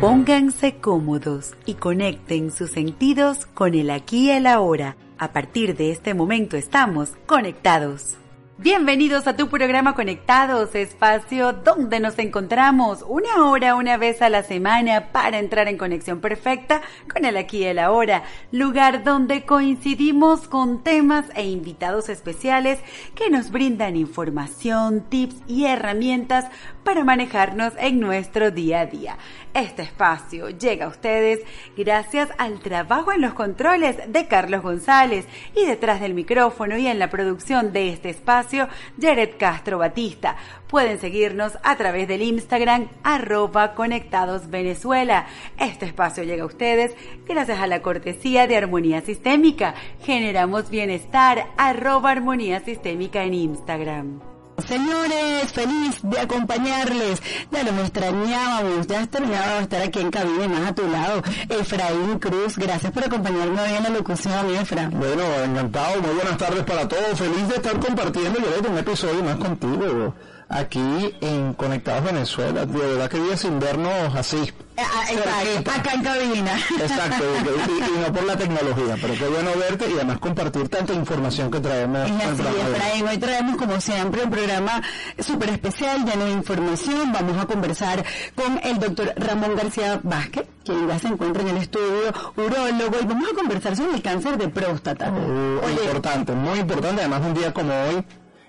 Pónganse cómodos y conecten sus sentidos con el aquí y el ahora. A partir de este momento estamos conectados. Bienvenidos a tu programa Conectados, espacio donde nos encontramos una hora, una vez a la semana para entrar en conexión perfecta con el aquí y el ahora, lugar donde coincidimos con temas e invitados especiales que nos brindan información, tips y herramientas para manejarnos en nuestro día a día. Este espacio llega a ustedes gracias al trabajo en los controles de Carlos González y detrás del micrófono y en la producción de este espacio, Jared Castro Batista. Pueden seguirnos a través del Instagram arroba conectados Venezuela. Este espacio llega a ustedes gracias a la cortesía de Armonía Sistémica. Generamos bienestar arroba Armonía Sistémica en Instagram. Señores, feliz de acompañarles. Ya los extrañábamos, ya extrañábamos estar aquí en cabina, más a tu lado. Efraín Cruz, gracias por acompañarme hoy en la locución, Efra. Bueno, encantado, muy buenas tardes para todos. Feliz de estar compartiendo yo un episodio más contigo aquí en Conectados Venezuela. De verdad que días sin vernos así. Ah, exacto, acá en cabina. Exacto, y, y, no por la tecnología, pero qué bueno verte y además compartir tanta información que traemos. Y así, Efraín, hoy traemos como siempre un programa súper especial lleno de información. Vamos a conversar con el doctor Ramón García Vázquez, quien ya se encuentra en el estudio, urólogo, y vamos a conversar sobre el cáncer de próstata. Uh, importante, muy importante, además un día como hoy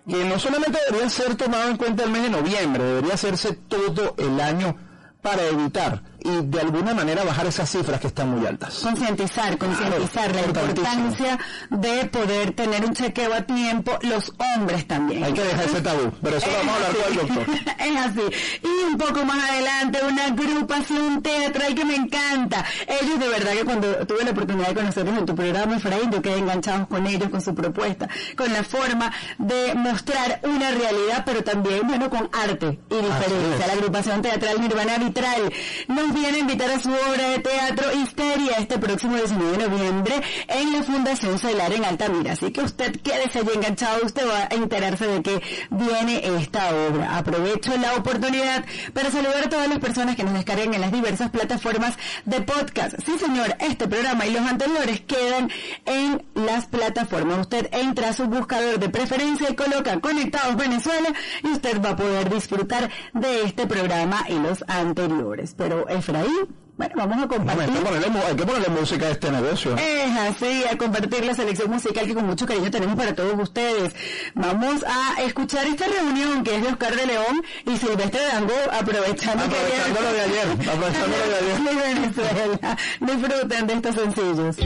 que no solamente debería ser tomado en cuenta el mes de noviembre, debería hacerse todo el año para evitar y de alguna manera bajar esas cifras que están muy altas. Concientizar, concientizar la importancia de poder tener un chequeo a tiempo, los hombres también. Hay que dejar ese tabú, pero eso lo vamos a hablar con el doctor. es así. Y un poco más adelante, una agrupación teatral que me encanta. Ellos de verdad que cuando tuve la oportunidad de conocerlos en tu programa, Efraín, yo quedé enganchados con ellos, con su propuesta, con la forma de mostrar una realidad, pero también, bueno, con arte y diferencia. La agrupación teatral Nirvana Vitral nos viene a invitar a su obra de teatro Histeria este próximo 19 de noviembre en la Fundación Solar en Altamira. Así que usted quédese allí enganchado, usted va a enterarse de que viene esta obra. Aprovecho la oportunidad para saludar a todas las personas que nos descarguen en las diversas plataformas de podcast. Sí, señor, este programa y los anteriores quedan en las plataformas. Usted entra a su buscador de preferencia y coloca Conectados Venezuela y usted va a poder disfrutar de este programa y los anteriores. Pero Efraín, bueno, vamos a compartir. Hay que, ponerle, hay que ponerle música a este negocio. Es así, a compartir la selección musical que con mucho cariño tenemos para todos ustedes. Vamos a escuchar esta reunión que es de Oscar de León y Silvestre Dango, aprovechando, aprovechando lo de ayer. Aprovechando lo de ayer. De Venezuela. Disfruten de estos sencillos.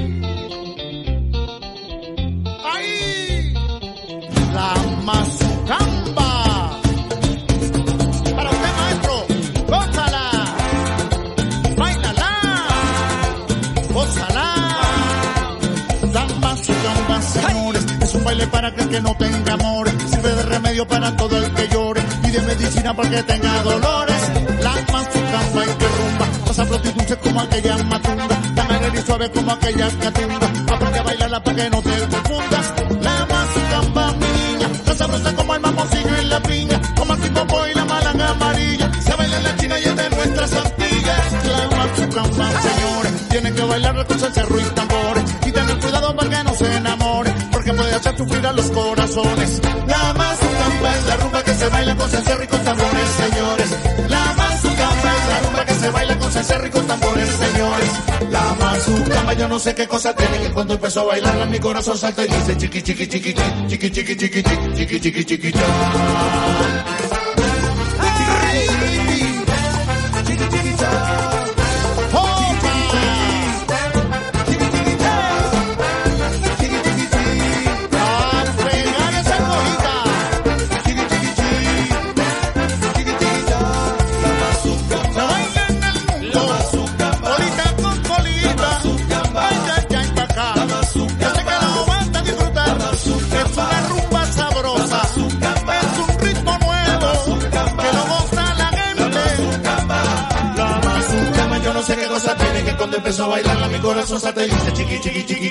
¡Ay! La mazucamba. Para usted, maestro, gózala. Baile para que que no tenga amores. Sirve de remedio para todo el que llore y de medicina para que tenga dolores. La mazucamba y que rumba, pasa y dulce como aquella matunda, tan y suave como aquella catunda. Aprende a bailarla para que no te confundas. La mazucamba, mi niña, tan sabrosa como el mamoncillo y la piña, como el tipo y la malanga amarilla. Se baila en la china y es de nuestras Antillas. La mazucamba, señores, tienen que bailarla con cerro y los corazones. La mazucamba es la rumba que se baila con cencerro y con tambores, señores. La mazucamba es la rumba que se baila con cencerro y con tambores, señores. La mazucamba yo no sé qué cosa tiene que cuando empezó a bailarla mi corazón salta y dice chiqui chiqui chiqui chiqui chiqui chiqui chiqui chiqui chiqui chiqui chiqui empezó a bailarla mi corazón se te dice chiqui, chiqui, chiqui, chiqui,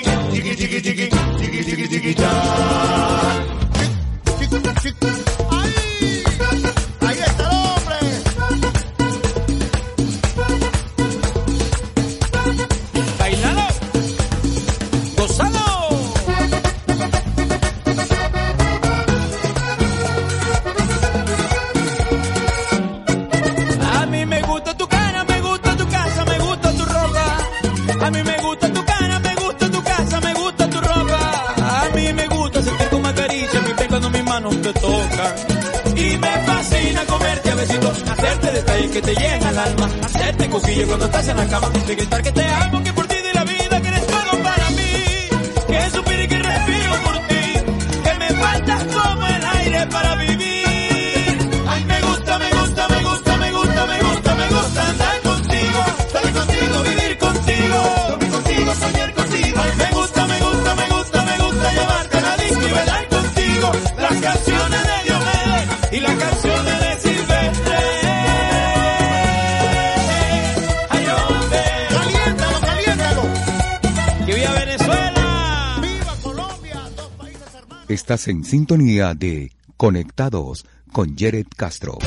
Estás en sintonía de Conectados con Jared Castro.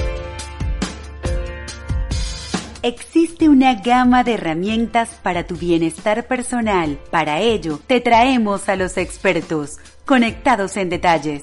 Existe una gama de herramientas para tu bienestar personal. Para ello, te traemos a los expertos, conectados en detalles.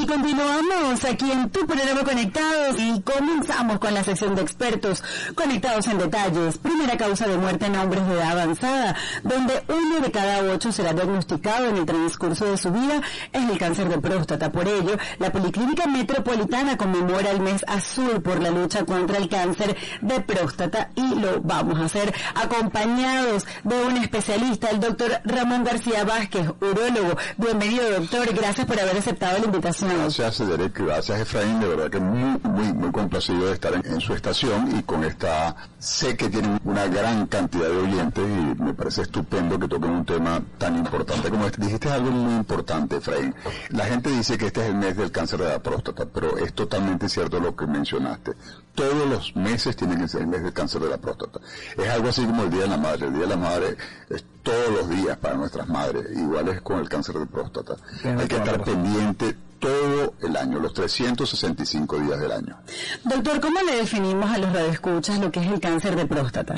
Y continuamos aquí en tu programa Conectados y comenzamos con la sección de expertos conectados en detalles. Primera causa de muerte en hombres de edad avanzada, donde uno de cada ocho será diagnosticado en el transcurso de su vida es el cáncer de próstata. Por ello, la Policlínica Metropolitana conmemora el mes azul por la lucha contra el cáncer de próstata y lo vamos a hacer acompañados de un especialista, el doctor Ramón García Vázquez, urólogo. Bienvenido doctor, gracias por haber aceptado la invitación. Gracias, Derek. Gracias, Efraín. De verdad que muy, muy, muy complacido de estar en, en su estación y con esta... Sé que tienen una gran cantidad de oyentes y me parece estupendo que toquen un tema tan importante como este. Dijiste algo muy importante, Efraín. La gente dice que este es el mes del cáncer de la próstata, pero es totalmente cierto lo que mencionaste. Todos los meses tienen que ser el mes del cáncer de la próstata. Es algo así como el Día de la Madre. El Día de la Madre es todos los días para nuestras madres. Igual es con el cáncer de próstata. Hay que estar pendiente todo el año, los 365 días del año. Doctor, ¿cómo le definimos a los radioescuchas lo que es el cáncer de próstata?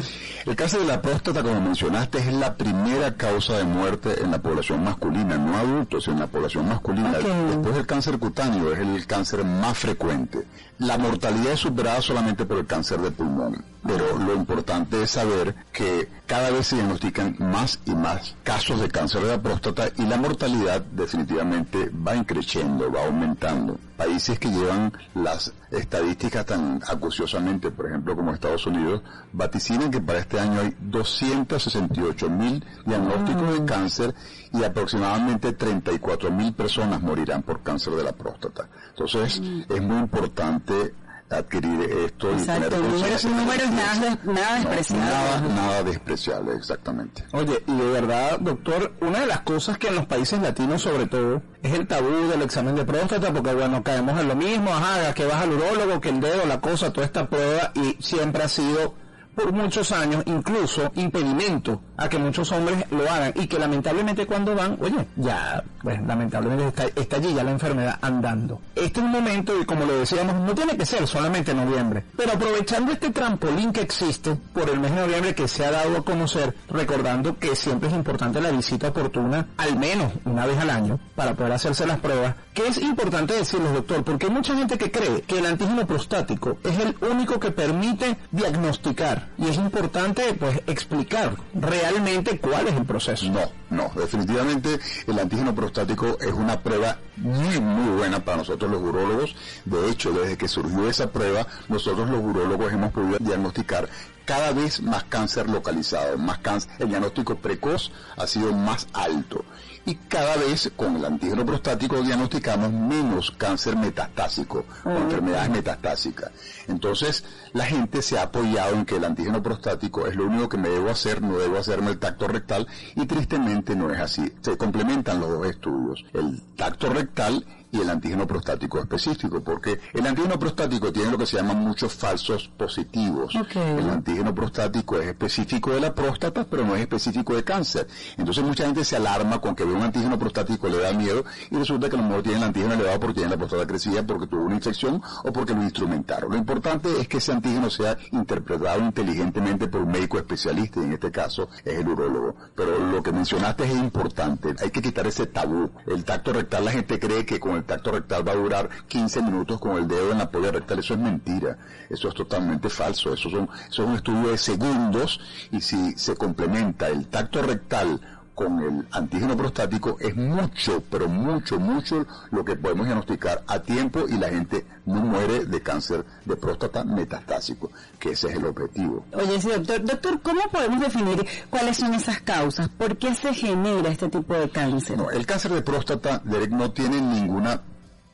El cáncer de la próstata, como mencionaste, es la primera causa de muerte en la población masculina, no adultos, sino en la población masculina. Después del cáncer cutáneo es el cáncer más frecuente. La mortalidad es superada solamente por el cáncer de pulmón, pero lo importante es saber que cada vez se diagnostican más y más casos de cáncer de la próstata y la mortalidad definitivamente va increciendo, va aumentando. Países que llevan las estadísticas tan acuciosamente, por ejemplo como Estados Unidos, vaticinan que para este año hay 268 mil diagnósticos de cáncer y aproximadamente 34 mil personas morirán por cáncer de la próstata. Entonces es muy importante adquirir esto y Exacto, tener números, números nada, nada despreciables. nada, nada despreciable, exactamente. Oye, y de verdad, doctor, una de las cosas que en los países latinos sobre todo es el tabú del examen de próstata, porque bueno, caemos en lo mismo, ajá, que vas al urólogo, que el dedo, la cosa, toda esta prueba, y siempre ha sido por muchos años incluso impedimento a que muchos hombres lo hagan y que lamentablemente cuando van, oye, ya, pues lamentablemente está, está allí ya la enfermedad andando. Este es un momento y como lo decíamos, no tiene que ser solamente en noviembre, pero aprovechando este trampolín que existe por el mes de noviembre que se ha dado a conocer, recordando que siempre es importante la visita oportuna, al menos una vez al año, para poder hacerse las pruebas, que es importante decirles, doctor, porque hay mucha gente que cree que el antígeno prostático es el único que permite diagnosticar y es importante pues explicar realmente cuál es el proceso. No, no, definitivamente el antígeno prostático es una prueba muy, muy buena para nosotros los urólogos. De hecho, desde que surgió esa prueba, nosotros los urólogos hemos podido diagnosticar cada vez más cáncer localizado, más cáncer, el diagnóstico precoz ha sido más alto. Y cada vez con el antígeno prostático diagnosticamos menos cáncer metastásico o enfermedades metastásicas. Entonces, la gente se ha apoyado en que el antígeno prostático es lo único que me debo hacer, no debo hacerme el tacto rectal y tristemente no es así. Se complementan los dos estudios, el tacto rectal y el antígeno prostático específico, porque el antígeno prostático tiene lo que se llaman muchos falsos positivos. El antígeno prostático es específico de la próstata, pero no es específico de cáncer. Entonces mucha gente se alarma con que un antígeno prostático, le da miedo y resulta que a lo mejor tiene el antígeno elevado porque tiene la próstata crecida, porque tuvo una infección o porque lo instrumentaron. Lo importante es que ese antígeno sea interpretado inteligentemente por un médico especialista, y en este caso es el urólogo. Pero lo que mencionaste es importante, hay que quitar ese tabú. El tacto rectal, la gente cree que con el tacto rectal va a durar 15 minutos con el dedo en la polla rectal, eso es mentira, eso es totalmente falso, eso son, eso es un estudio de segundos y si se complementa el tacto rectal con el antígeno prostático es mucho, pero mucho, mucho lo que podemos diagnosticar a tiempo y la gente no muere de cáncer de próstata metastásico, que ese es el objetivo. Oye, sí, doctor, doctor, ¿cómo podemos definir cuáles son esas causas? ¿Por qué se genera este tipo de cáncer? No, el cáncer de próstata, Derek, no tiene ninguna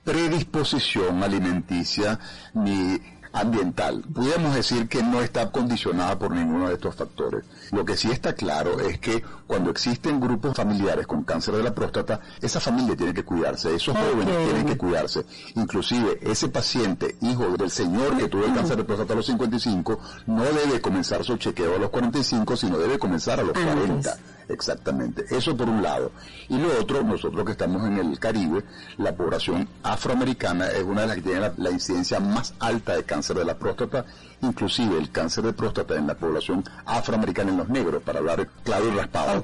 predisposición alimenticia ni ambiental. Pudiéramos decir que no está condicionada por ninguno de estos factores. Lo que sí está claro es que cuando existen grupos familiares con cáncer de la próstata, esa familia tiene que cuidarse, esos jóvenes tienen que cuidarse. Inclusive ese paciente, hijo del señor que tuvo el cáncer de próstata a los 55, no debe comenzar su chequeo a los 45, sino debe comenzar a los 40. Exactamente. Eso por un lado. Y lo otro, nosotros que estamos en el Caribe, la población afroamericana es una de las que tiene la, incidencia más alta de cáncer de la próstata, inclusive el cáncer de próstata en la población afroamericana en los negros, para hablar claro y raspado,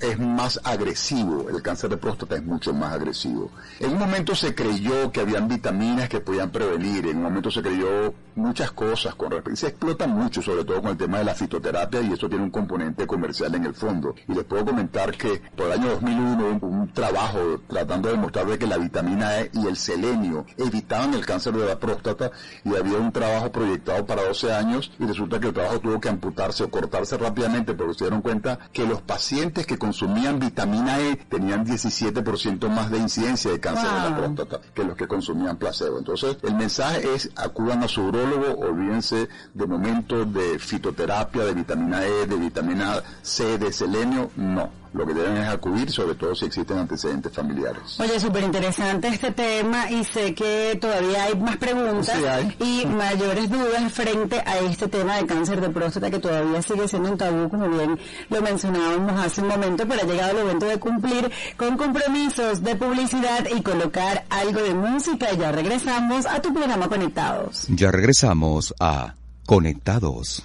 es más agresivo. El cáncer de próstata es mucho más agresivo. En un momento se creyó que habían vitaminas que podían prevenir, en un momento se creyó muchas cosas con respecto, se explota mucho, sobre todo con el tema de la fitoterapia, y eso tiene un componente comercial en el fondo. Y puedo comentar que por el año 2001 hubo un trabajo tratando de demostrar de que la vitamina E y el selenio evitaban el cáncer de la próstata y había un trabajo proyectado para 12 años y resulta que el trabajo tuvo que amputarse o cortarse rápidamente porque se dieron cuenta que los pacientes que consumían vitamina E tenían 17% más de incidencia de cáncer de la próstata que los que consumían placebo. Entonces el mensaje es acudan a su urólogo, olvídense de momentos de fitoterapia, de vitamina E, de vitamina C, de selenio, no. Lo que deben es acudir, sobre todo si existen antecedentes familiares. Oye, súper interesante este tema y sé que todavía hay más preguntas y mayores dudas frente a este tema de cáncer de próstata que todavía sigue siendo un tabú, como bien lo mencionábamos hace un momento, pero ha llegado el momento de cumplir con compromisos de publicidad y colocar algo de música. Ya regresamos a tu programa Conectados. Ya regresamos a Conectados.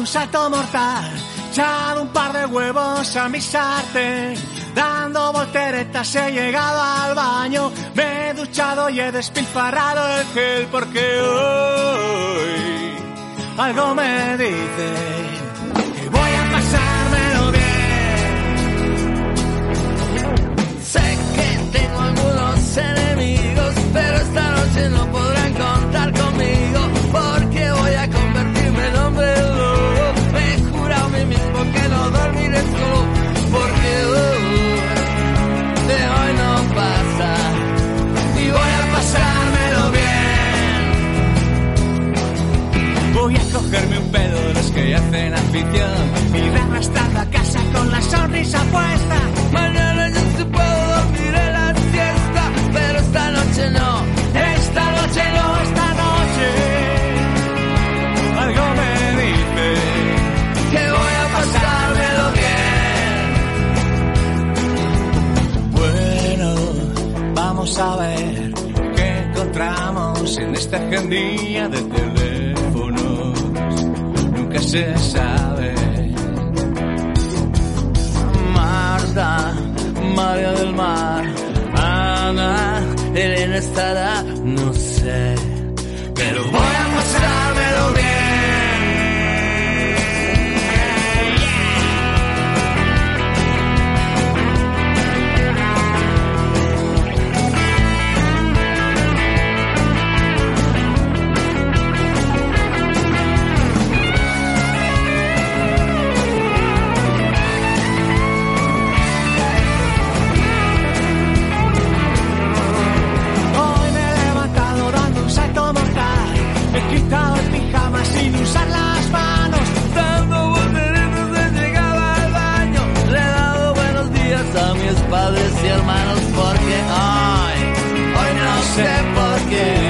Un salto mortal, echado un par de huevos a mi sartén, dando volteretas he llegado al baño, me he duchado y he despilfarrado el gel porque hoy algo me dice voy a pasármelo bien. Sé que tengo algunos enemigos, pero esta noche no podrán que hacen afición y arrastrando a casa con la sonrisa puesta. Mañana ya se puedo dormir en la siesta, pero esta noche no. Esta noche no, esta noche. Algo me dice que voy a pasármelo bien. Bueno, vamos a ver qué encontramos en esta agendilla de teléfonos. Nunca se sabe. Marta, María del Mar, Ana, Elena estará, no sé. Pero voy a pasármelo bien. Padres y hermanos porque hoy, hoy no sé por qué.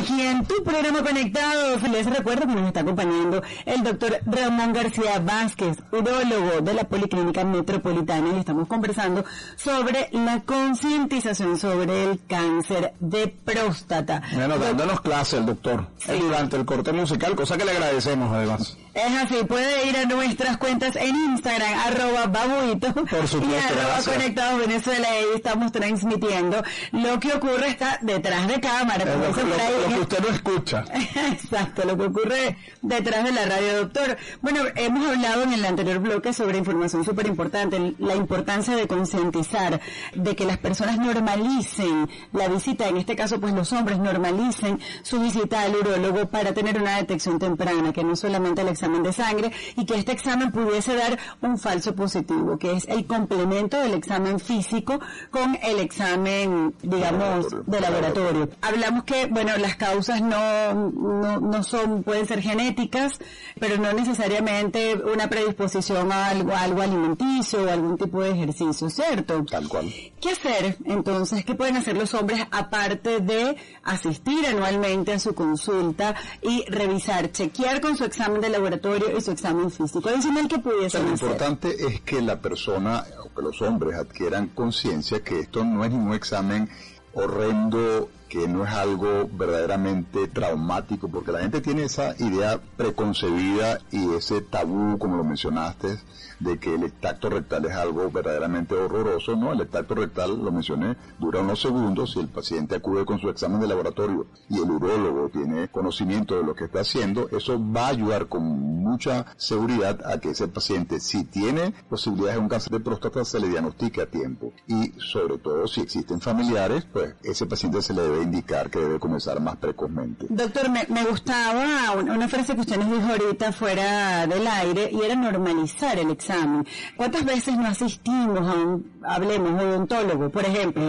Aquí en tu programa Conectados. Les recuerdo que nos está acompañando el doctor Ramón García Vázquez, urólogo de la Policlínica Metropolitana y estamos conversando sobre la concientización sobre el cáncer de próstata. Bueno, dándonos clase el doctor eh, durante el corte musical, cosa que le agradecemos además. Es así, puede ir a nuestras cuentas en Instagram, arroba babuito Por supuesto, y arroba gracias. conectados Venezuela, y ahí estamos transmitiendo. Lo que ocurre está detrás de cámara, lo, lo- lo que usted no escucha. Exacto, lo que ocurre detrás de la radio, doctor. Bueno, hemos hablado en el anterior bloque sobre información súper importante, la importancia de concientizar, de que las personas normalicen la visita, en este caso pues los hombres normalicen su visita al urólogo para tener una detección temprana, que no solamente el examen de sangre y que este examen pudiese dar un falso positivo, que es el complemento del examen físico con el examen, digamos, de laboratorio. Hablamos que, bueno, las causas no, no, no son, pueden ser genéticas, pero no necesariamente una predisposición a algo, a algo alimenticio o algún tipo de ejercicio, ¿cierto? Tal cual. ¿Qué hacer entonces? ¿Qué pueden hacer los hombres aparte de asistir anualmente a su consulta y revisar, chequear con su examen de laboratorio y su examen físico? Adicional que pudiesen Lo hacer. importante es que la persona, o que los hombres adquieran conciencia que esto no es ningún examen horrendo, que no es algo verdaderamente traumático, porque la gente tiene esa idea preconcebida y ese tabú, como lo mencionaste, de que el tacto rectal es algo verdaderamente horroroso. No, el tacto rectal, lo mencioné, dura unos segundos si el paciente acude con su examen de laboratorio y el urólogo tiene conocimiento de lo que está haciendo, eso va a ayudar con mucha seguridad a que ese paciente, si tiene posibilidades de un cáncer de próstata, se le diagnostique a tiempo. Y sobre todo, si existen familiares, pues ese paciente se le debe indicar que debe comenzar más precozmente. Doctor, me, me gustaba una, una frase que usted nos dijo ahorita fuera del aire y era normalizar el examen. ¿Cuántas veces no asistimos a un, hablemos, odontólogo, por ejemplo?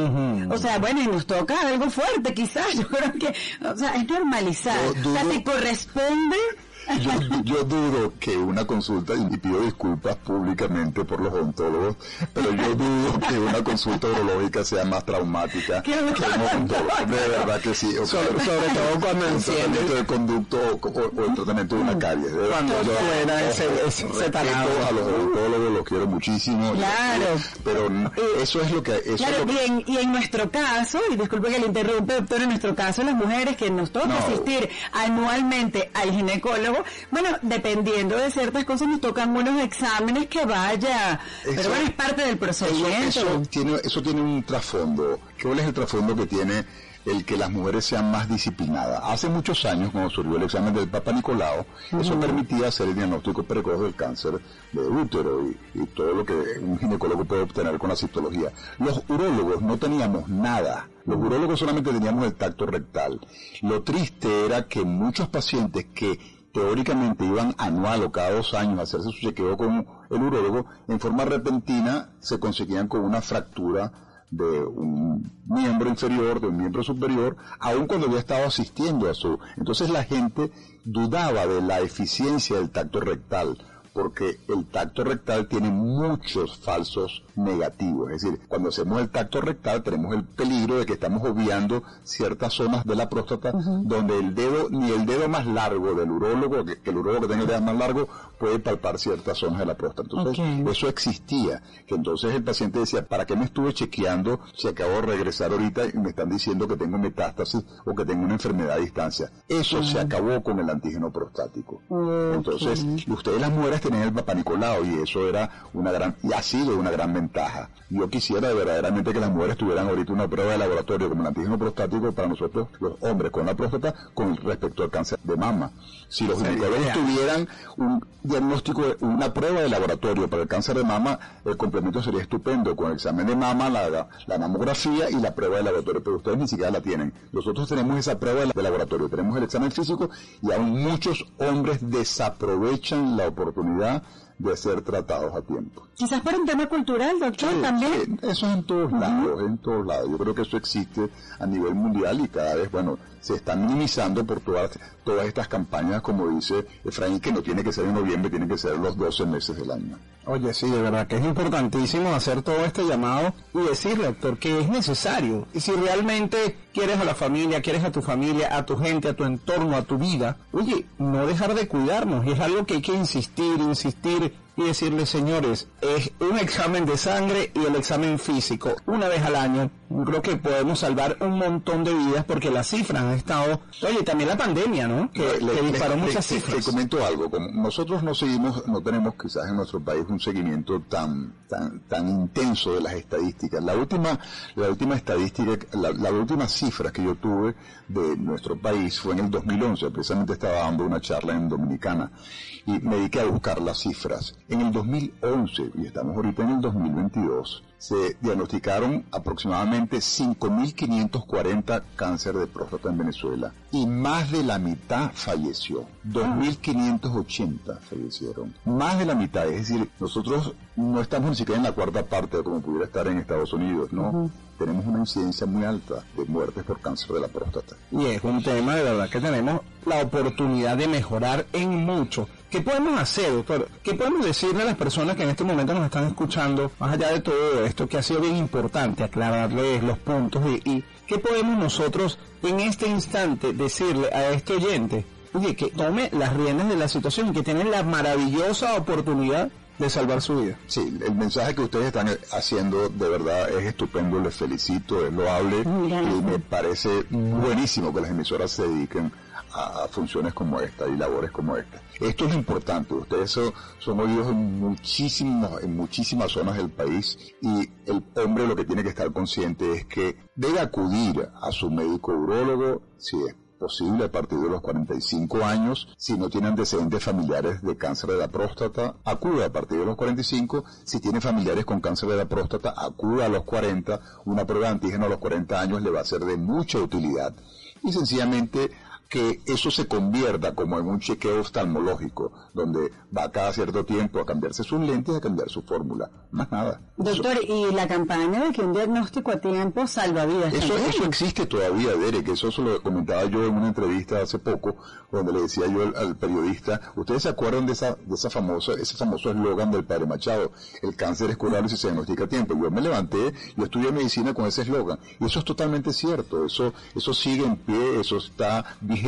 O sea, bueno, y nos toca algo fuerte quizás, yo creo que, o sea, es normalizar. Yo O sea, te corresponde yo, yo dudo que una consulta, y pido disculpas públicamente por los odontólogos, pero yo dudo que una consulta urológica sea más traumática que un odontólogo. De verdad que sí. O sea, Sobre, sobre todo cuando el tratamiento enciendes, de conducto o, o- o el tratamiento de una caries. De verdad, Cuando yo- suena ese- ese- taladro. a los odontólogos, los quiero muchísimo. Claro. Pero eso es lo que... Eso Claro, es lo que y en, y en nuestro caso, y disculpe que le interrumpe, doctor, en nuestro caso, las mujeres que nos toca No. asistir anualmente al ginecólogo, bueno, dependiendo de ciertas cosas, nos tocan unos exámenes que vaya, pero bueno, es parte del procedimiento. eso tiene, eso tiene un trasfondo. ¿Cuál es el trasfondo que tiene el que las mujeres sean más disciplinadas? Hace muchos años, cuando surgió el examen del Papa Nicolau, eso permitía hacer el diagnóstico precoz del cáncer de útero y, y todo lo que un ginecólogo puede obtener con la citología. Los urólogos no teníamos nada. Los urólogos solamente teníamos el tacto rectal. Lo triste era que muchos pacientes que teóricamente iban anual o cada dos años a hacerse su chequeo con el urólogo, en forma repentina se conseguían con una fractura de un miembro inferior, de un miembro superior, aun cuando había estado asistiendo a su... Entonces la gente dudaba de la eficiencia del tacto rectal, porque el tacto rectal tiene muchos falsos negativos. Es decir, cuando hacemos el tacto rectal tenemos el peligro de que estamos obviando ciertas zonas de la próstata donde el dedo, ni el dedo más largo del urólogo, que, que el urólogo que tenga el dedo más largo, puede palpar ciertas zonas de la próstata. Entonces, eso existía. Que entonces el paciente decía, ¿para qué me estuve chequeando si acabo de regresar ahorita y me están diciendo que tengo metástasis o que tengo una enfermedad a distancia? Eso se acabó con el antígeno prostático. Entonces, ustedes las mujeres tenían el papá Nicolau y eso era una gran, y ha sido una gran ventaja. Yo quisiera verdaderamente que las mujeres tuvieran ahorita una prueba de laboratorio como el antígeno prostático para nosotros, los hombres con la próstata, con respecto al cáncer de mama. Si los ginecólogos tuvieran un diagnóstico, una prueba de laboratorio para el cáncer de mama, el complemento sería estupendo, con el examen de mama, la, la mamografía y la prueba de laboratorio, pero ustedes ni siquiera la tienen. Nosotros tenemos esa prueba de laboratorio, tenemos el examen físico y aún muchos hombres desaprovechan la oportunidad de ser tratados a tiempo. Quizás por un tema cultural, doctor, Sí, también. sí, eso es en todos lados, en todos lados. Yo creo que eso existe a nivel mundial y cada vez, bueno, se está minimizando por todas, todas estas campañas, como dice Efraín, que no tiene que ser en noviembre, tiene que ser los 12 meses del año. Oye, sí, de verdad que es importantísimo hacer todo este llamado y decirle, doctor, que es necesario. Y si realmente quieres a la familia, quieres a tu familia, a tu gente, a tu entorno, a tu vida, oye, no dejar de cuidarnos. Y es algo que hay que insistir, insistir y decirle, señores, es un examen de sangre y el examen físico una vez al año. Creo que podemos salvar un montón de vidas porque las cifras han estado... Oye, también la pandemia, ¿no? Que, Le- que le- disparó le- muchas le- cifras. Te comento algo, como nosotros no seguimos, no tenemos quizás en nuestro país un seguimiento tan, tan, tan intenso de las estadísticas. La última, la última estadística, la, la última cifra que yo tuve de nuestro país fue en el 2011, precisamente estaba dando una charla en Dominicana y me dediqué a buscar las cifras. En el 2011, y estamos ahorita en el 2022, se diagnosticaron aproximadamente 5.540 cáncer de próstata en Venezuela y más de la mitad falleció. 2.580 fallecieron. Más de la mitad, es decir, nosotros no estamos ni siquiera en la cuarta parte de como pudiera estar en Estados Unidos, ¿no? Tenemos una incidencia muy alta de muertes por cáncer de la próstata. Y es un tema de verdad que tenemos la oportunidad de mejorar en mucho. ¿Qué podemos hacer, doctor? ¿Qué podemos decirle a las personas que en este momento nos están escuchando, más allá de todo esto, que ha sido bien importante aclararles los puntos y, y qué podemos nosotros en este instante decirle a este oyente, oye, que tome las riendas de la situación y que tiene la maravillosa oportunidad de salvar su vida? Sí, el mensaje que ustedes están haciendo de verdad es estupendo, les felicito, es loable y me parece buenísimo que las emisoras se dediquen a, funciones como esta y labores como esta. Esto es importante, ustedes son, son oídos en muchísimas, en muchísimas zonas del país y el hombre lo que tiene que estar consciente es que debe acudir a su médico urólogo si es posible a partir de los 45 años. Si no tiene antecedentes familiares de cáncer de la próstata, acude a partir de los 45. Si tiene familiares con cáncer de la próstata, acude a los 40. Una prueba de antígeno a los 40 años le va a ser de mucha utilidad. Y sencillamente que eso se convierta como en un chequeo oftalmológico, donde va cada cierto tiempo a cambiarse sus lentes y a cambiar su fórmula. Más nada. Doctor, y la campaña de que un diagnóstico a tiempo salva vidas. Eso, eso existe todavía, Derek. Eso se lo comentaba yo en una entrevista hace poco, donde le decía yo al, al periodista, ¿ustedes se acuerdan de esa, de esa famosa, ese famoso eslogan del padre Machado? El cáncer es curable si se diagnostica a tiempo. Yo me levanté, yo estudié medicina con ese eslogan. Y eso es totalmente cierto. Eso, eso sigue en pie, eso está vigente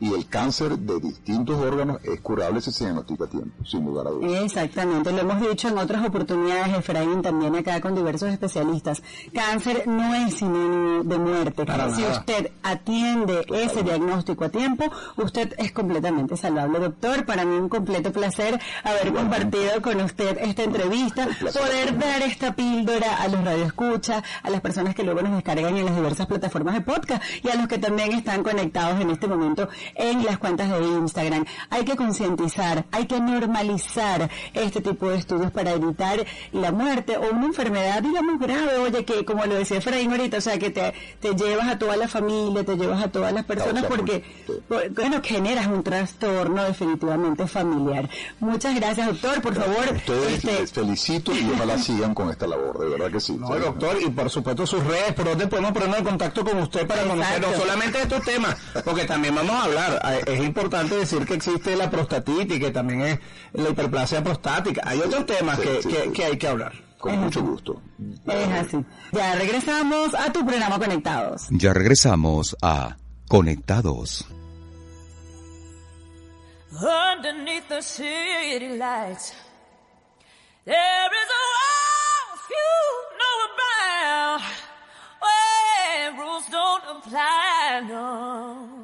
y el cáncer de distintos órganos es curable si se diagnostica a tiempo, sin lugar a dudas. Exactamente, lo hemos dicho en otras oportunidades, Efraín, también acá con diversos especialistas. Cáncer no es sinónimo de muerte. Para si nada. usted atiende ese diagnóstico a tiempo, usted es completamente salvable. Doctor, para mí un completo placer haber compartido con usted esta entrevista, poder dar esta píldora a los radioescuchas, a las personas que luego nos descargan en las diversas plataformas de podcast y a los que también están conectados en este momento en las cuentas de Instagram. Hay que concientizar, hay que normalizar este tipo de estudios para evitar la muerte o una enfermedad, digamos, grave, oye, que como lo decía Efraín ahorita, o sea, que te, te llevas a toda la familia, te llevas a todas las personas porque, bueno, generas un trastorno definitivamente familiar. Muchas gracias, doctor, por favor. Ustedes este, les felicito y ojalá sigan con esta labor, de verdad que sí. No, doctor, y por supuesto sus redes, por donde podemos ponernos en contacto con usted para conocer no Exacto. solamente estos temas, porque también vamos a hablar, es importante decir que existe la prostatitis, que también es la hiperplasia prostática, hay otros temas sí, que, sí, que- sí. que hay que hablar. Con mucho gusto. es así. Ya regresamos a tu programa Conectados. Ya regresamos a Conectados. Underneath the city lights, there is a world few know about where rules don't apply, no.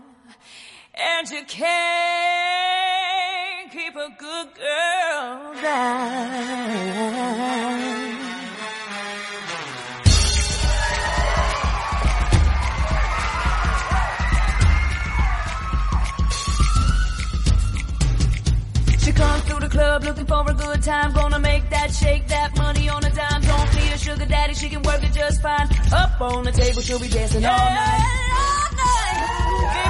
And you can't keep a good girl down. She comes through the club looking for a good time. Gonna make that shake that money on a dime. Don't need a sugar daddy, she can work it just fine. Up on the table, she'll be dancing all night. All night.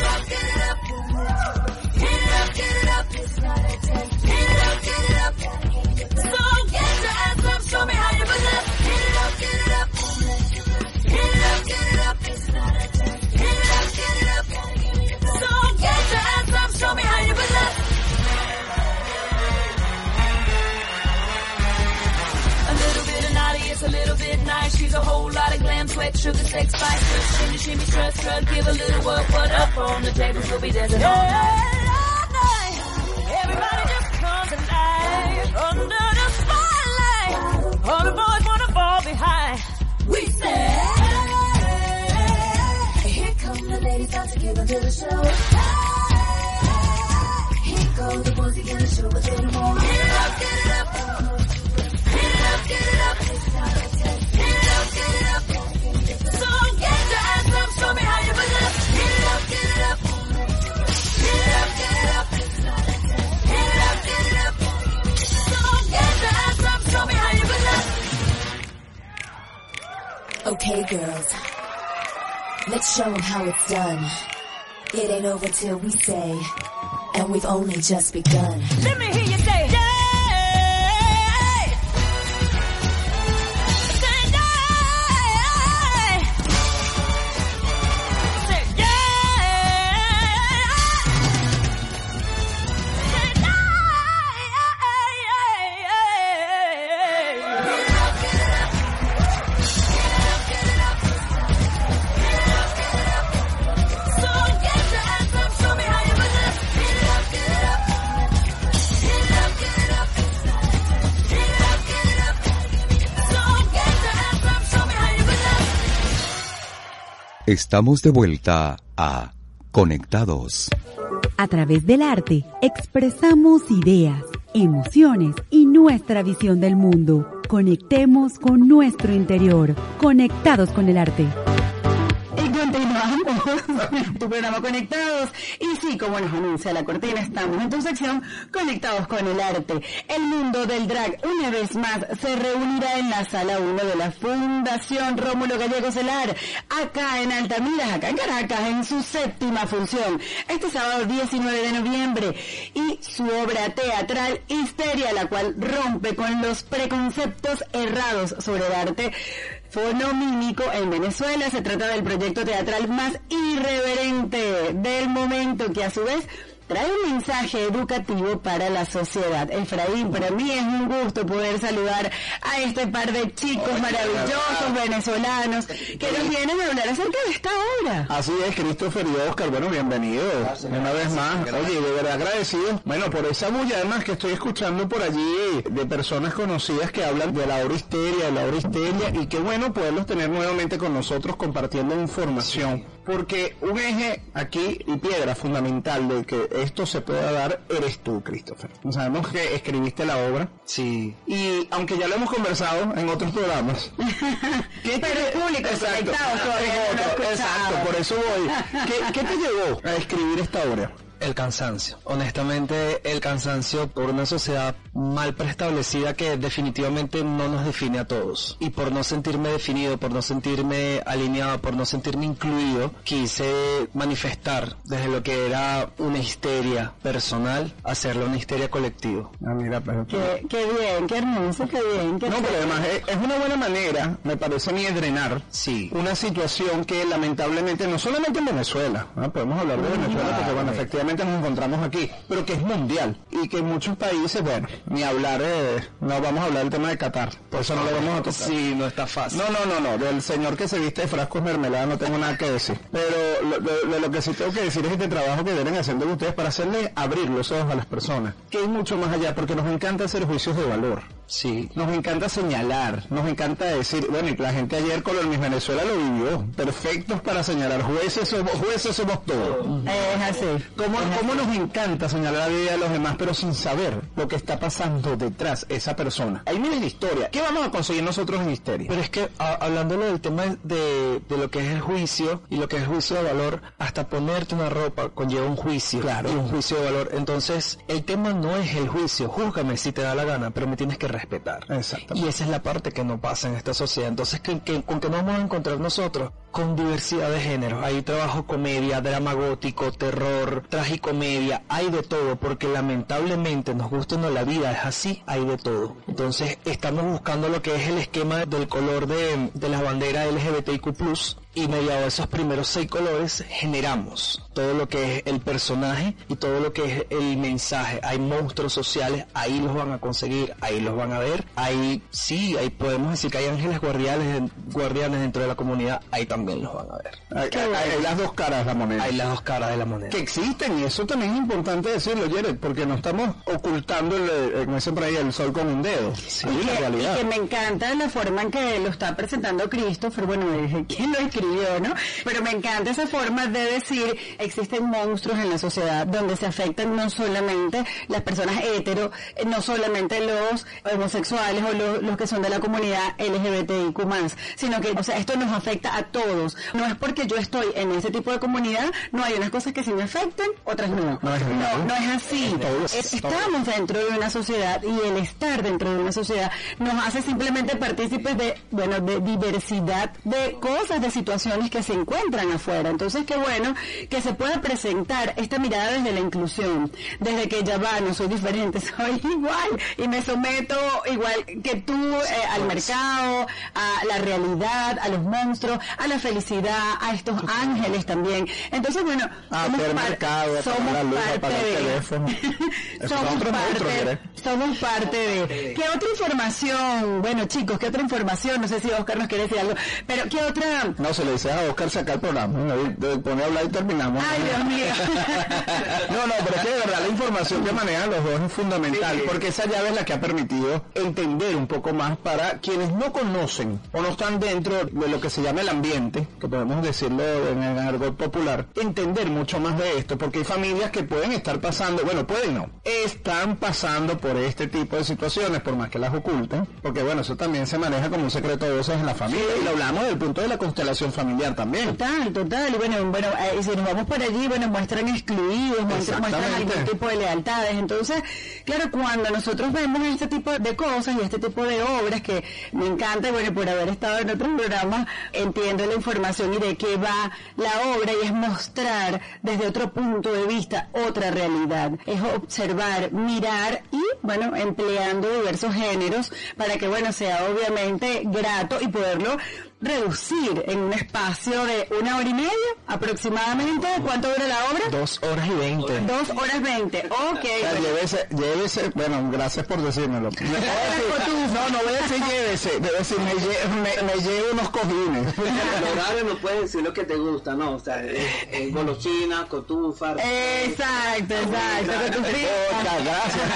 sugar, sex, spice. Just shimmy, shimmy, strut, strut, give a little work, what up on the table, she'll be dancing all night. Everybody just comes alive under the spotlight. All the boys wanna fall behind. We say, here come the ladies, got to give a little show. Here go the boys, you gotta show a little more. Get it up, get it up. Get it up, get it up. Okay, girls. Let's show 'em how it's done. It ain't over till we say, and we've only just begun. Let me hear you Estamos de vuelta a Conectados. A través del arte expresamos ideas, emociones y nuestra visión del mundo. Conectemos con nuestro interior, conectados con el arte. tu programa Conectados. Y sí, como nos anuncia la cortina, estamos en tu sección Conectados con el Arte. El mundo del drag, una vez más, se reunirá en la sala 1 de la Fundación Rómulo Gallegos Celar, acá en Altamira, acá en Caracas, en su séptima función, este sábado 19 de noviembre. Y su obra teatral Histeria, la cual rompe con los preconceptos errados sobre el arte fonomímico en Venezuela. Se trata del proyecto teatral más irreverente del momento que a su vez trae un mensaje educativo para la sociedad. Efraín, para mí es un gusto poder saludar a este par de chicos maravillosos venezolanos que nos vienen a hablar acerca de esta obra. Así es, Christopher y Oscar, bueno, bienvenidos una vez más. Oye, de verdad agradecido, bueno, por esa bulla además que estoy escuchando por allí de personas conocidas que hablan de la obra histeria, de la obra histeria, y qué bueno poderlos tener nuevamente con nosotros compartiendo información. Porque un eje aquí y piedra fundamental de que esto se pueda dar eres tú, Christopher. Sabemos que escribiste la obra. Sí. Y aunque ya lo hemos conversado en otros programas. Pero el público Exacto. conectado todavía no lo ha escuchado. Exacto, por eso voy. ¿Qué, ¿Qué te llevó a escribir esta obra? El cansancio. Honestamente, el cansancio por una sociedad mal preestablecida que definitivamente no nos define a todos. Y por no sentirme definido, por no sentirme alineado, por no sentirme incluido, quise manifestar desde lo que era una histeria personal, hacerlo una histeria colectiva. Ah, mira, pero Qué, qué bien, qué hermoso, qué bien. Qué No, pero además es, es una buena manera, me parece a mí, de drenar Sí. una situación que lamentablemente, no solamente en Venezuela, ¿no? podemos hablar de Venezuela porque, bueno, efectivamente nos encontramos aquí, pero que es mundial y que en muchos países, bueno, ni hablar, eh, no vamos a hablar del tema de Qatar, por eso no lo vamos a tocar. Sí, no está fácil. No, no, no, no, del señor que se viste de frascos mermelada no tengo nada que decir. Pero lo, lo- lo- lo que sí tengo que decir es este trabajo que vienen haciendo ustedes para hacerle abrir los ojos a las personas, que es mucho más allá, porque nos encanta hacer juicios de valor. Sí. Nos encanta señalar, nos encanta decir, bueno, y la gente ayer con el Miss Venezuela lo vivió, perfectos para señalar, jueces somos, jueces somos todos. Es así. ¿Cómo, cómo nos encanta señalar la vida de los demás, pero sin saber lo que está pasando detrás de esa persona? Ahí viene la historia. ¿Qué vamos a conseguir nosotros en Histeria? Pero es que a- hablándolo del tema de, de lo que es el juicio y lo que es el juicio de valor, hasta ponerte una ropa conlleva un juicio Claro. y un juicio de valor. Entonces, el tema no es el juicio, júzgame si te da la gana, pero me tienes que respetar. Exactamente. Y esa es la parte que no pasa en esta sociedad. Entonces, ¿qué, qué- con qué nos vamos a encontrar nosotros? Con diversidad de géneros. Hay trabajo comedia, drama gótico, terror, tragicomedia, hay de todo, porque lamentablemente nos gusta o no la vida, es así, hay de todo. Entonces, estamos buscando lo que es el esquema del color de, de la bandera LGBTIQ+, y mediado a esos primeros seis colores generamos todo lo que es el personaje y todo lo que es el mensaje. Hay monstruos sociales, ahí los van a conseguir, ahí los van a ver. Ahí sí, ahí podemos decir que hay ángeles guardianes, guardianes dentro de la comunidad, ahí también los van a ver. Hay, hay- hay las dos caras de la moneda. Hay las dos caras de la moneda. que existen y eso también es importante decirlo, Jared, porque no estamos ocultando, el, eh, como dicen por ahí, el sol con un dedo. Sí, Y la que, realidad. y que me encanta la forma en que lo está presentando Christopher, bueno, me dije, ¿quién lo escribió, no? Pero me encanta esa forma de decir, existen monstruos en la sociedad donde se afectan no solamente las personas hetero, eh, no solamente los homosexuales o lo- los que son de la comunidad LGBTIQ+, sino que, o sea, esto nos afecta a todos. No es porque yo estoy en ese tipo de comunidad, no hay unas cosas que sí me afectan, otras no. No es no, no es así. Es- estamos dentro de una sociedad y el estar dentro de una sociedad nos hace simplemente partícipes de, bueno, de diversidad de cosas, de situaciones que se encuentran afuera. Entonces, qué bueno que se pueda presentar esta mirada desde la inclusión, desde que ya va, no soy diferente, soy igual y me someto igual que tú eh, al mercado, a la realidad, a los monstruos, a la felicidad, a estos ángeles también. Entonces, bueno, A somos ver par- mercado, a somos pagar la luz, a parte de- teléfono. Somos parte, somos parte de. ¿Qué otra información? Bueno, chicos, ¿qué otra información? No sé si Oscar nos quiere decir algo, pero ¿qué otra? No, se le dice a Oscar sacar el programa. Pone a hablar y terminamos. Ay, Dios mío. no, no, pero es que de verdad la información información que manejan los dos es fundamental, porque esa llave es la que ha permitido entender un poco más para quienes no conocen o no están dentro de lo que se llama el ambiente, que podemos decirlo en el argot popular, entender mucho más de esto, porque hay familias que pueden estar pasando, bueno, pueden no, están pasando por este tipo de situaciones, por más que las oculten, porque bueno, eso también se maneja como un secreto de voces en la familia, y lo hablamos del punto de la constelación familiar también. Total, total. Y bueno, bueno, eh, si nos vamos por allí, bueno, muestran excluidos, muestran, muestran algún tipo de lealtades. Entonces, claro, cuando nosotros vemos este tipo de cosas y este tipo de obras que me encanta, y bueno, por haber estado en otros programas, entiendo la información y de qué va la obra y es mostrar desde otro punto de vista otra realidad. Es observar, mirar y, bueno, empleando diversos géneros para que, bueno, sea obviamente grato y poderlo reducir en un espacio de una hora y media aproximadamente. ¿Cuánto dura la obra? Dos horas y veinte. Dos horas veinte. Ok. O sea, llévese, llévese, bueno, gracias por decírmelo. Decir- no, no voy a decir llévese, debo decir, me, lle- me, me llevo unos cojines. El horario no puedes decir lo que te gusta, ¿no? O sea, es, es golosina, cotufa. Exacto, exacto. Ocha, gracias.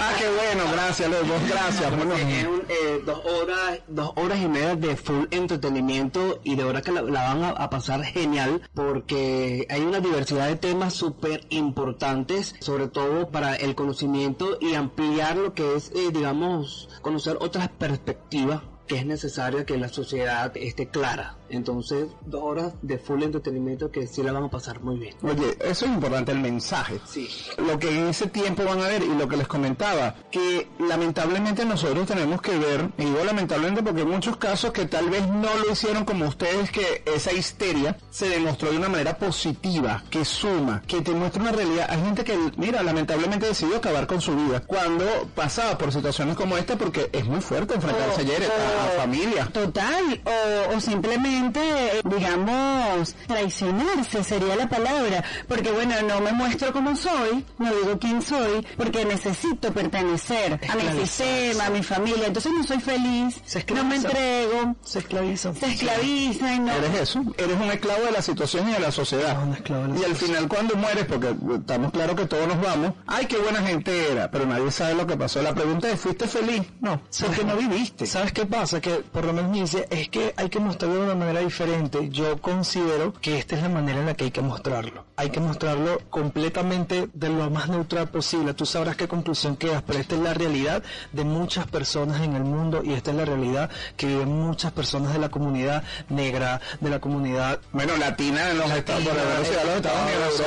ah, qué bueno, gracias, dos, gracias. Bueno, Es un, eh, dos horas dos horas y media de full entretenimiento y de verdad que la, van a, a pasar genial porque hay una diversidad de temas súper importantes sobre todo para el conocimiento y ampliar lo que es eh, digamos conocer otras perspectivas que es necesario que la sociedad esté clara entonces dos horas de full entretenimiento que sí la van a pasar muy bien Oye, eso es importante, el mensaje. Sí. Lo que en ese tiempo van a ver y lo que les comentaba, que lamentablemente nosotros tenemos que ver, y digo lamentablemente porque hay muchos casos que tal vez no lo hicieron como ustedes, que esa histeria se demostró de una manera positiva, que suma, que te muestra una realidad. Hay gente que, mira, lamentablemente decidió acabar con su vida cuando pasaba por situaciones como esta porque es muy fuerte enfrentarse ayer a, familia. Total, o, o simplemente, digamos, traicionarse sería la palabra, porque bueno, no me muestro como soy, no digo quién soy, porque necesito pertenecer a mi sistema, a mi familia, entonces no soy feliz, no me entrego, Se esclavizan. se esclavizan, no. Eres eso, eres un esclavo de la situación y de la sociedad. Un esclavo de la y al final cuando mueres, porque estamos claros que todos nos vamos, ay, qué buena gente era, pero nadie sabe lo que pasó. La pregunta es, ¿fuiste feliz? No, porque no viviste. ¿Sabes qué pasa? Que por lo menos me dice, es que hay que mostrarlo de una manera diferente. Yo considero que esta es la manera en la que hay que mostrarlo. Hay que mostrarlo completamente de lo más neutral posible. Tú sabrás qué conclusión quedas, pero esta es la realidad de muchas personas en el mundo y esta es la realidad que viven muchas personas de la comunidad negra, de la comunidad Bueno, latina en los Estados Unidos,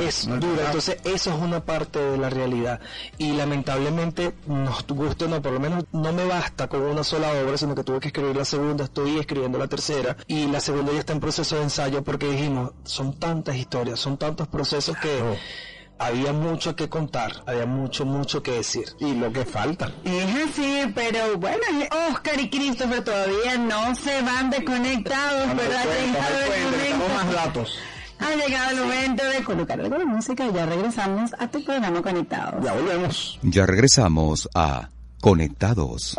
es no duro. Entonces, eso es una parte de la realidad. Y lamentablemente, nos guste o no, por lo menos no me basta con una sola obra, sino que tuve que escribir la segunda, estoy escribiendo la tercera. Y la segunda ya está en proceso de ensayo porque dijimos, son tantas historias, son tantos procesos que había mucho que contar, había mucho, mucho que decir. y lo que falta. Es así, pero bueno, Oscar y Christopher todavía no se van desconectados, pero ha llegado el necesitamos más momento. datos. Ha llegado el momento de colocar algo de música y ya regresamos a tu programa conectado. Ya volvemos. Ya regresamos a Conectados.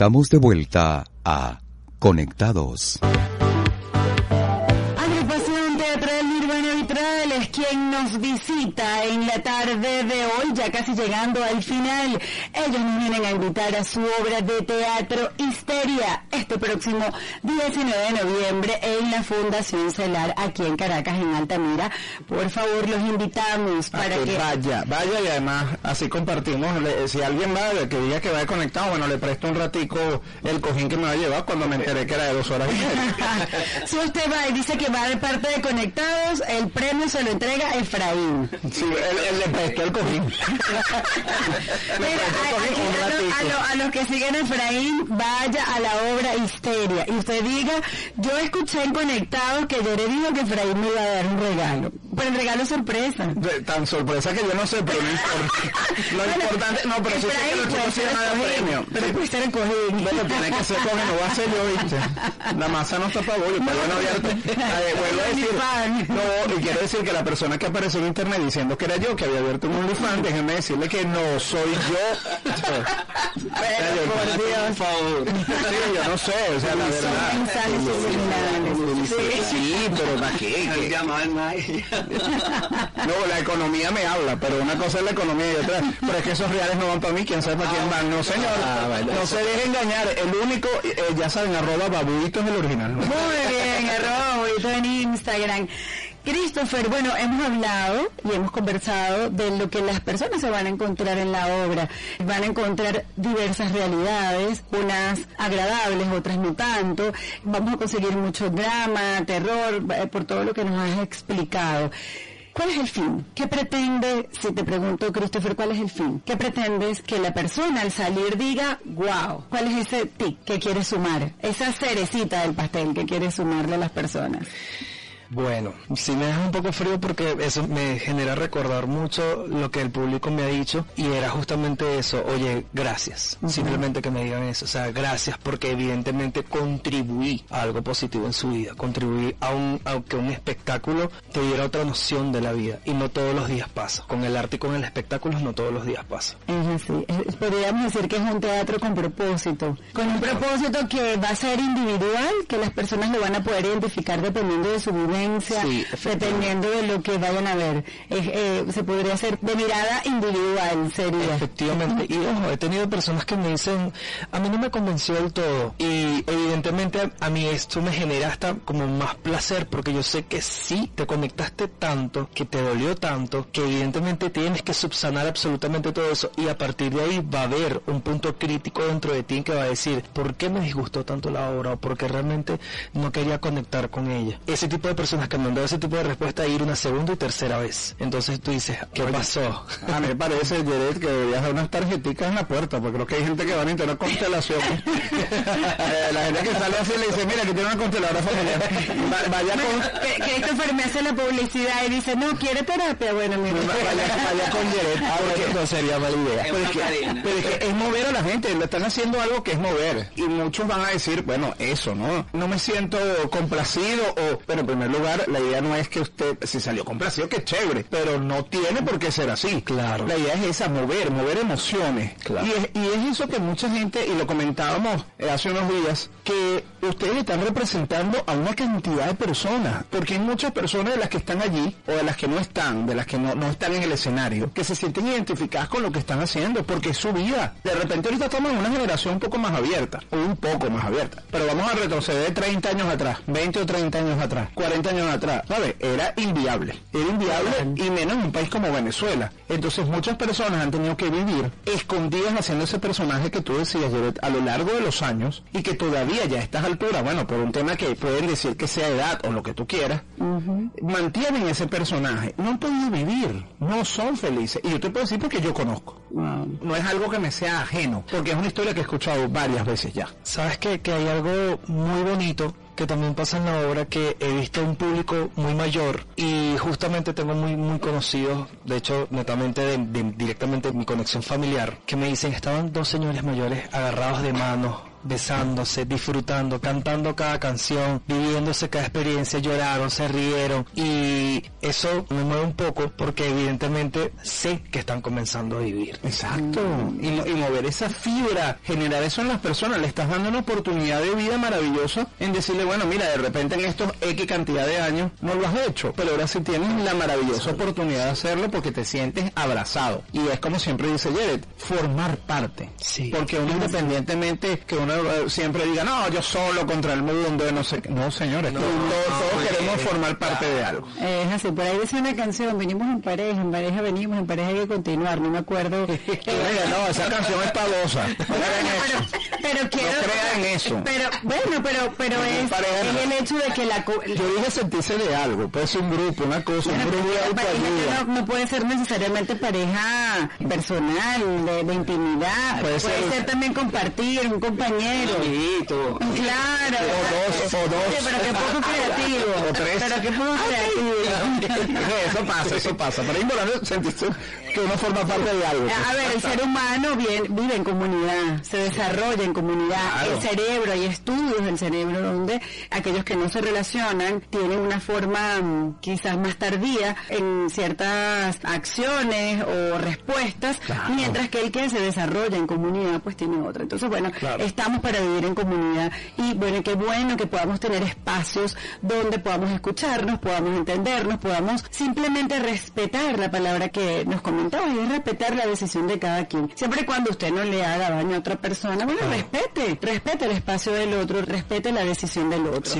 Estamos de vuelta a Conectados. Agrupación Teatral Nirvana Vitral es quien nos visita en la tarde de hoy, ya casi llegando al final. Ellos nos vienen a invitar a su obra de teatro Histeria este próximo 19 de noviembre en la Fundación Celar aquí en Caracas, en Altamira. Por favor, los invitamos para que, que... vaya, vaya y además así compartimos. Le- si alguien va, que diga que vaya conectado, bueno, le presto un ratico el cojín que me va a llevar cuando me enteré que era de dos horas y media. si usted va y dice que va de parte de Conectados, el premio se lo entrega Efraín. Sí, él, le prestó el cojín. Mira, a, a- a lo- a lo- a los que siguen Efraín, vaya a la obra Histeria. Y usted diga, yo escuché en Conectados que Yere dijo que Efraín me iba a dar un regalo, pero el regalo es sorpresa. De- Tan sorpresa que yo no sé, pero no importa. Lo Bueno, importante, no, pero sí sé que los chicos sí van premio. Pero el cojín. Bueno, tiene que ser cojín, no va a ser yo, ¿viste? La masa no está para bollo, pero bueno, abierto. Vuelvo a decir, fan. no, y quiero decir que la persona que apareció en internet diciendo que era yo, que había abierto un OnlyFans, déjenme decirle que no soy yo. Pero, por Dios. Por favor. Sí, yo no sé, o sea, la verdad. sí, pero ¿para qué? No, la economía me habla, pero una cosa es la economía y otra. Pero es que esos reales no van para mí, quién sabe para quién van. No, señor. no se deje engañar. El único, eh, ya saben, arroba babuito es el original. Muy bien, arroba bonito en Instagram. Christopher, bueno, hemos hablado y hemos conversado de lo que las personas se van a encontrar en la obra. Van a encontrar diversas realidades, unas agradables, otras no tanto. Vamos a conseguir mucho drama, terror, eh, por todo lo que nos has explicado. ¿Cuál es el fin? ¿Qué pretende, si te pregunto, Christopher, cuál es el fin? ¿Qué pretendes que la persona al salir diga, wow? ¿Cuál es ese tic que quiere sumar? Esa cerecita del pastel que quiere sumarle a las personas. Bueno, sí me deja un poco frío porque eso me genera recordar mucho lo que el público me ha dicho y era justamente eso, oye, gracias, simplemente que me digan eso, o sea, gracias porque evidentemente contribuí a algo positivo en su vida, contribuí a, un, a que un espectáculo te diera otra noción de la vida y no todos los días pasa, con el arte y con el espectáculo no todos los días pasa. Es así. Es- Podríamos decir que es un teatro con propósito. Con un propósito que va a ser individual, que las personas lo van a poder identificar dependiendo de su Sí, dependiendo de lo que vayan a ver. Eh, se podría hacer de mirada individual, sería. Efectivamente, y ojo, he tenido personas que me dicen, a mí no me convenció del todo, y evidentemente a, a mí esto me genera hasta como más placer, porque yo sé que sí, te conectaste tanto, que te dolió tanto, que evidentemente tienes que subsanar absolutamente todo eso, y a partir de ahí va a haber un punto crítico dentro de ti que va a decir, ¿por qué me disgustó tanto la obra? o por qué realmente no quería conectar con ella. Ese tipo de personas que me han dado ese tipo de respuesta, ir una segunda y tercera vez. Entonces tú dices, ¿qué pasó? A mí me parece, Jared, que deberías dar unas tarjeticas en la puerta, porque creo que hay gente que va a intentar constelación. Eh, la gente que sale así le dice, mira, que tiene una consteladora familiar. Va- vaya con... Que, que Christopher me hace la publicidad y dice, no, ¿quiere terapia? Bueno, mira. Vaya, vaya con Jared, porque no sería mala idea. Pero es, que, pero es que es mover a la gente, le están haciendo algo que es mover. Y muchos van a decir, bueno, eso, ¿no? No me siento complacido o, pero en primer lugar, la idea no es que usted, si salió complacido, que chévere, pero no tiene por qué ser así. Claro. La idea es esa, mover, mover emociones. Claro. Y, es, y es eso que mucha gente, y lo comentábamos hace unos días, que ustedes están representando a una cantidad de personas, porque hay muchas personas de las que están allí, o de las que no están, de las que no, no están en el escenario, que se sienten identificadas con lo que están haciendo, porque es su vida. De repente ahorita estamos en una generación un poco más abierta, o un poco más abierta, pero vamos a retroceder 30 años atrás, 20 o 30 años atrás, 40 años atrás, ¿sabes? Era inviable, era inviable y menos en un país como Venezuela. Entonces muchas personas han tenido que vivir escondidas haciendo ese personaje que tú decías, a lo largo de los años y que todavía ya a estas alturas, bueno, por un tema que pueden decir que sea edad o lo que tú quieras, mantienen ese personaje. No han podido vivir, no son felices. Y yo te puedo decir porque yo conozco. No es algo que me sea ajeno, porque es una historia que he escuchado varias veces ya. ¿Sabes qué? Que hay algo muy bonito que también pasa en la obra que he visto un público muy mayor y justamente tengo muy muy conocidos, de hecho netamente de- directamente de mi conexión familiar, que me dicen estaban dos señores mayores agarrados de manos besándose, disfrutando, cantando cada canción, viviéndose cada experiencia, lloraron, se rieron y eso me mueve un poco porque evidentemente sé que están comenzando a vivir. Exacto. Y, y mover esa fibra, generar eso en las personas, le estás dando una oportunidad de vida maravillosa en decirle, bueno, mira, de repente en estos X cantidad de años no lo has hecho, pero ahora sí tienes la maravillosa oportunidad de hacerlo porque te sientes abrazado. Y es como siempre dice Jared, formar parte. Sí. Porque uno independientemente que uno siempre diga, no, yo solo contra el mundo, no sé qué. No, señores, todos, todos queremos formar parte de algo. Es así, por ahí decía una canción, venimos en pareja, en pareja venimos, en pareja hay que continuar, no me acuerdo. Oiga, no, esa canción es pavosa. No pero, pero quiero... No crean eso. Pero, bueno, pero, pero es, pareja no. es el hecho de que la... co- Yo dije sentirse de algo, puede ser un grupo, una cosa, un Bueno, grupo de no, no puede ser necesariamente pareja personal, de, de intimidad. Puede Puede, ser- ser, también compartir, un compañero. Amiguito. Claro. O dos, o dos. Oye, pero qué poco creativo. O tres. Pero qué poco creativo. eso pasa, eso pasa. Pero importante sentirse que uno forma parte de algo. A ver, el ser humano vive en comunidad, se desarrolla en comunidad. Claro. El cerebro, hay estudios del cerebro donde aquellos que no se relacionan tienen una forma mm, quizás más tardía en ciertas acciones o respuestas, mientras que el que se desarrolla en comunidad pues tiene otra. Entonces, bueno, estamos para vivir en comunidad y bueno, qué bueno que podamos tener espacios donde podamos escucharnos, podamos entendernos, podamos simplemente respetar la palabra que nos comentaba y es respetar la decisión de cada quien. Siempre cuando usted no le haga daño a otra persona, bueno, respete, respete el espacio del otro, respete la decisión del otro.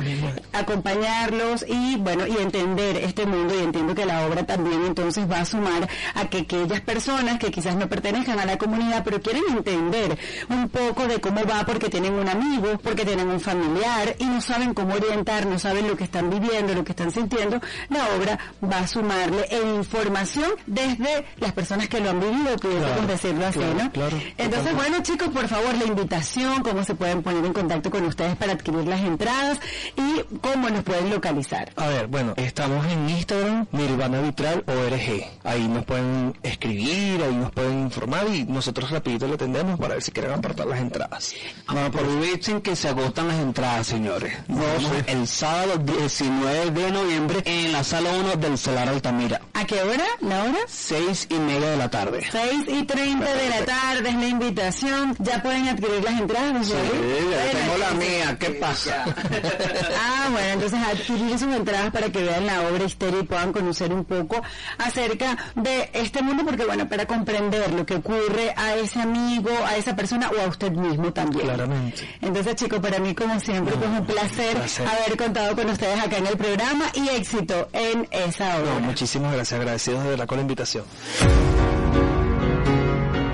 Acompañarlos y bueno, y entender este mundo y entiendo que la obra también entonces va a sumar a que aquellas personas que quizás no pertenezcan a la comunidad, pero quieren entender un poco de cómo va porque tienen un amigo, porque tienen un familiar y no saben cómo orientar, no saben lo que están viviendo, lo que están sintiendo, la obra va a sumarle en información desde las personas que lo han vivido, pudiésemos decirlo así, ¿no? Entonces, bueno chicos, por favor, la invitación, cómo se pueden poner en contacto con ustedes para adquirir las entradas y cómo nos pueden localizar. A ver, bueno, estamos en Instagram, Nirvana Vitral ORG. Ahí nos pueden escribir, ahí nos pueden informar y nosotros rapidito lo atendemos para ver si quieren apartar las entradas. No aprovechen que se agotan las entradas, señores. Nos vemos el sábado 19 de noviembre en la sala 1 del Solar Altamira. ¿A qué hora? ¿La hora? 6 y media de la tarde. 6 y 30 de la tarde es la invitación. Ya pueden adquirir las entradas, ¿no? Sí, ya tengo la mía, ¿qué pasa? Ah, bueno, entonces adquirir sus entradas para que vean la obra Histeria y puedan conocer un poco acerca de este mundo, porque bueno, para comprender lo que ocurre a ese amigo, a esa persona o a usted mismo también. Claramente. Entonces, chicos, para mí como siempre pues un placer, placer. haber contado con ustedes acá en el programa y éxito en esa obra. No, muchísimas gracias, agradecidos de verdad con la invitación.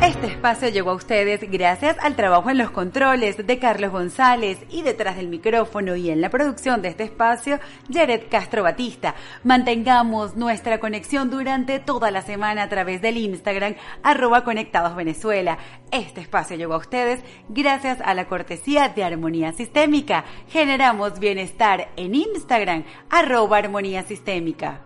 Este espacio llegó a ustedes gracias al trabajo en los controles de Carlos González y detrás del micrófono y en la producción de este espacio, Jared Castro Batista. Mantengamos nuestra conexión durante toda la semana a través del Instagram, arroba Conectados Venezuela. Este espacio llegó a ustedes gracias a la cortesía de Armonía Sistémica. Generamos bienestar en Instagram, arroba Armonía Sistémica.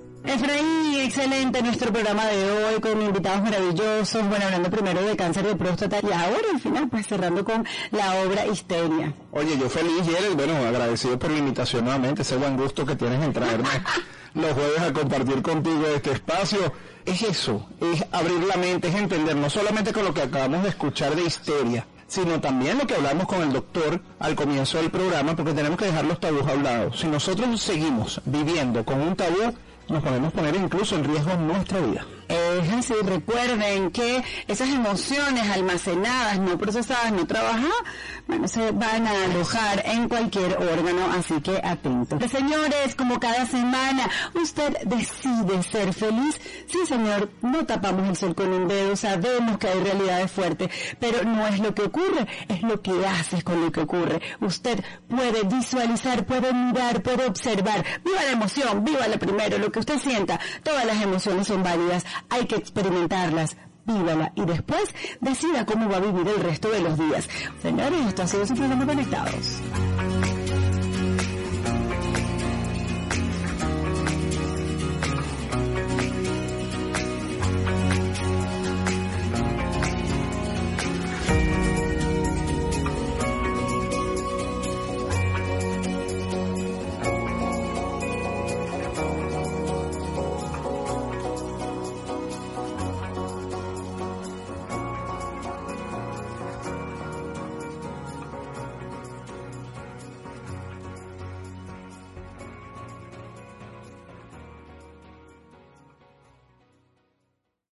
Efraín, excelente nuestro programa de hoy con invitados maravillosos. Bueno, hablando primero de cáncer de próstata y ahora al final pues cerrando con la obra Histeria. Oye, yo feliz, Jared, bueno, agradecido por la invitación nuevamente, ese buen gusto que tienes en traerme los jueves a compartir contigo este espacio. Es eso, es abrir la mente, es entender, no solamente con lo que acabamos de escuchar de histeria, sino también lo que hablamos con el doctor al comienzo del programa, porque tenemos que dejar los tabús a un lado. Si nosotros seguimos viviendo con un tabú, nos podemos poner incluso en riesgo nuestra vida. Es así, recuerden que esas emociones almacenadas, no procesadas, no trabajadas, bueno, se van a alojar en cualquier órgano, así que atentos. Señores, como cada semana, usted decide ser feliz. Sí, señor, no tapamos el sol con un dedo, sabemos que hay realidades fuertes, pero no es lo que ocurre, es lo que haces con lo que ocurre. Usted puede visualizar, puede mirar, puede observar. Viva la emoción, viva la primero, lo que usted sienta. Todas las emociones son válidas, hay que experimentarlas vívala y después decida cómo va a vivir el resto de los días. Señores, esto ha sido su Conectados.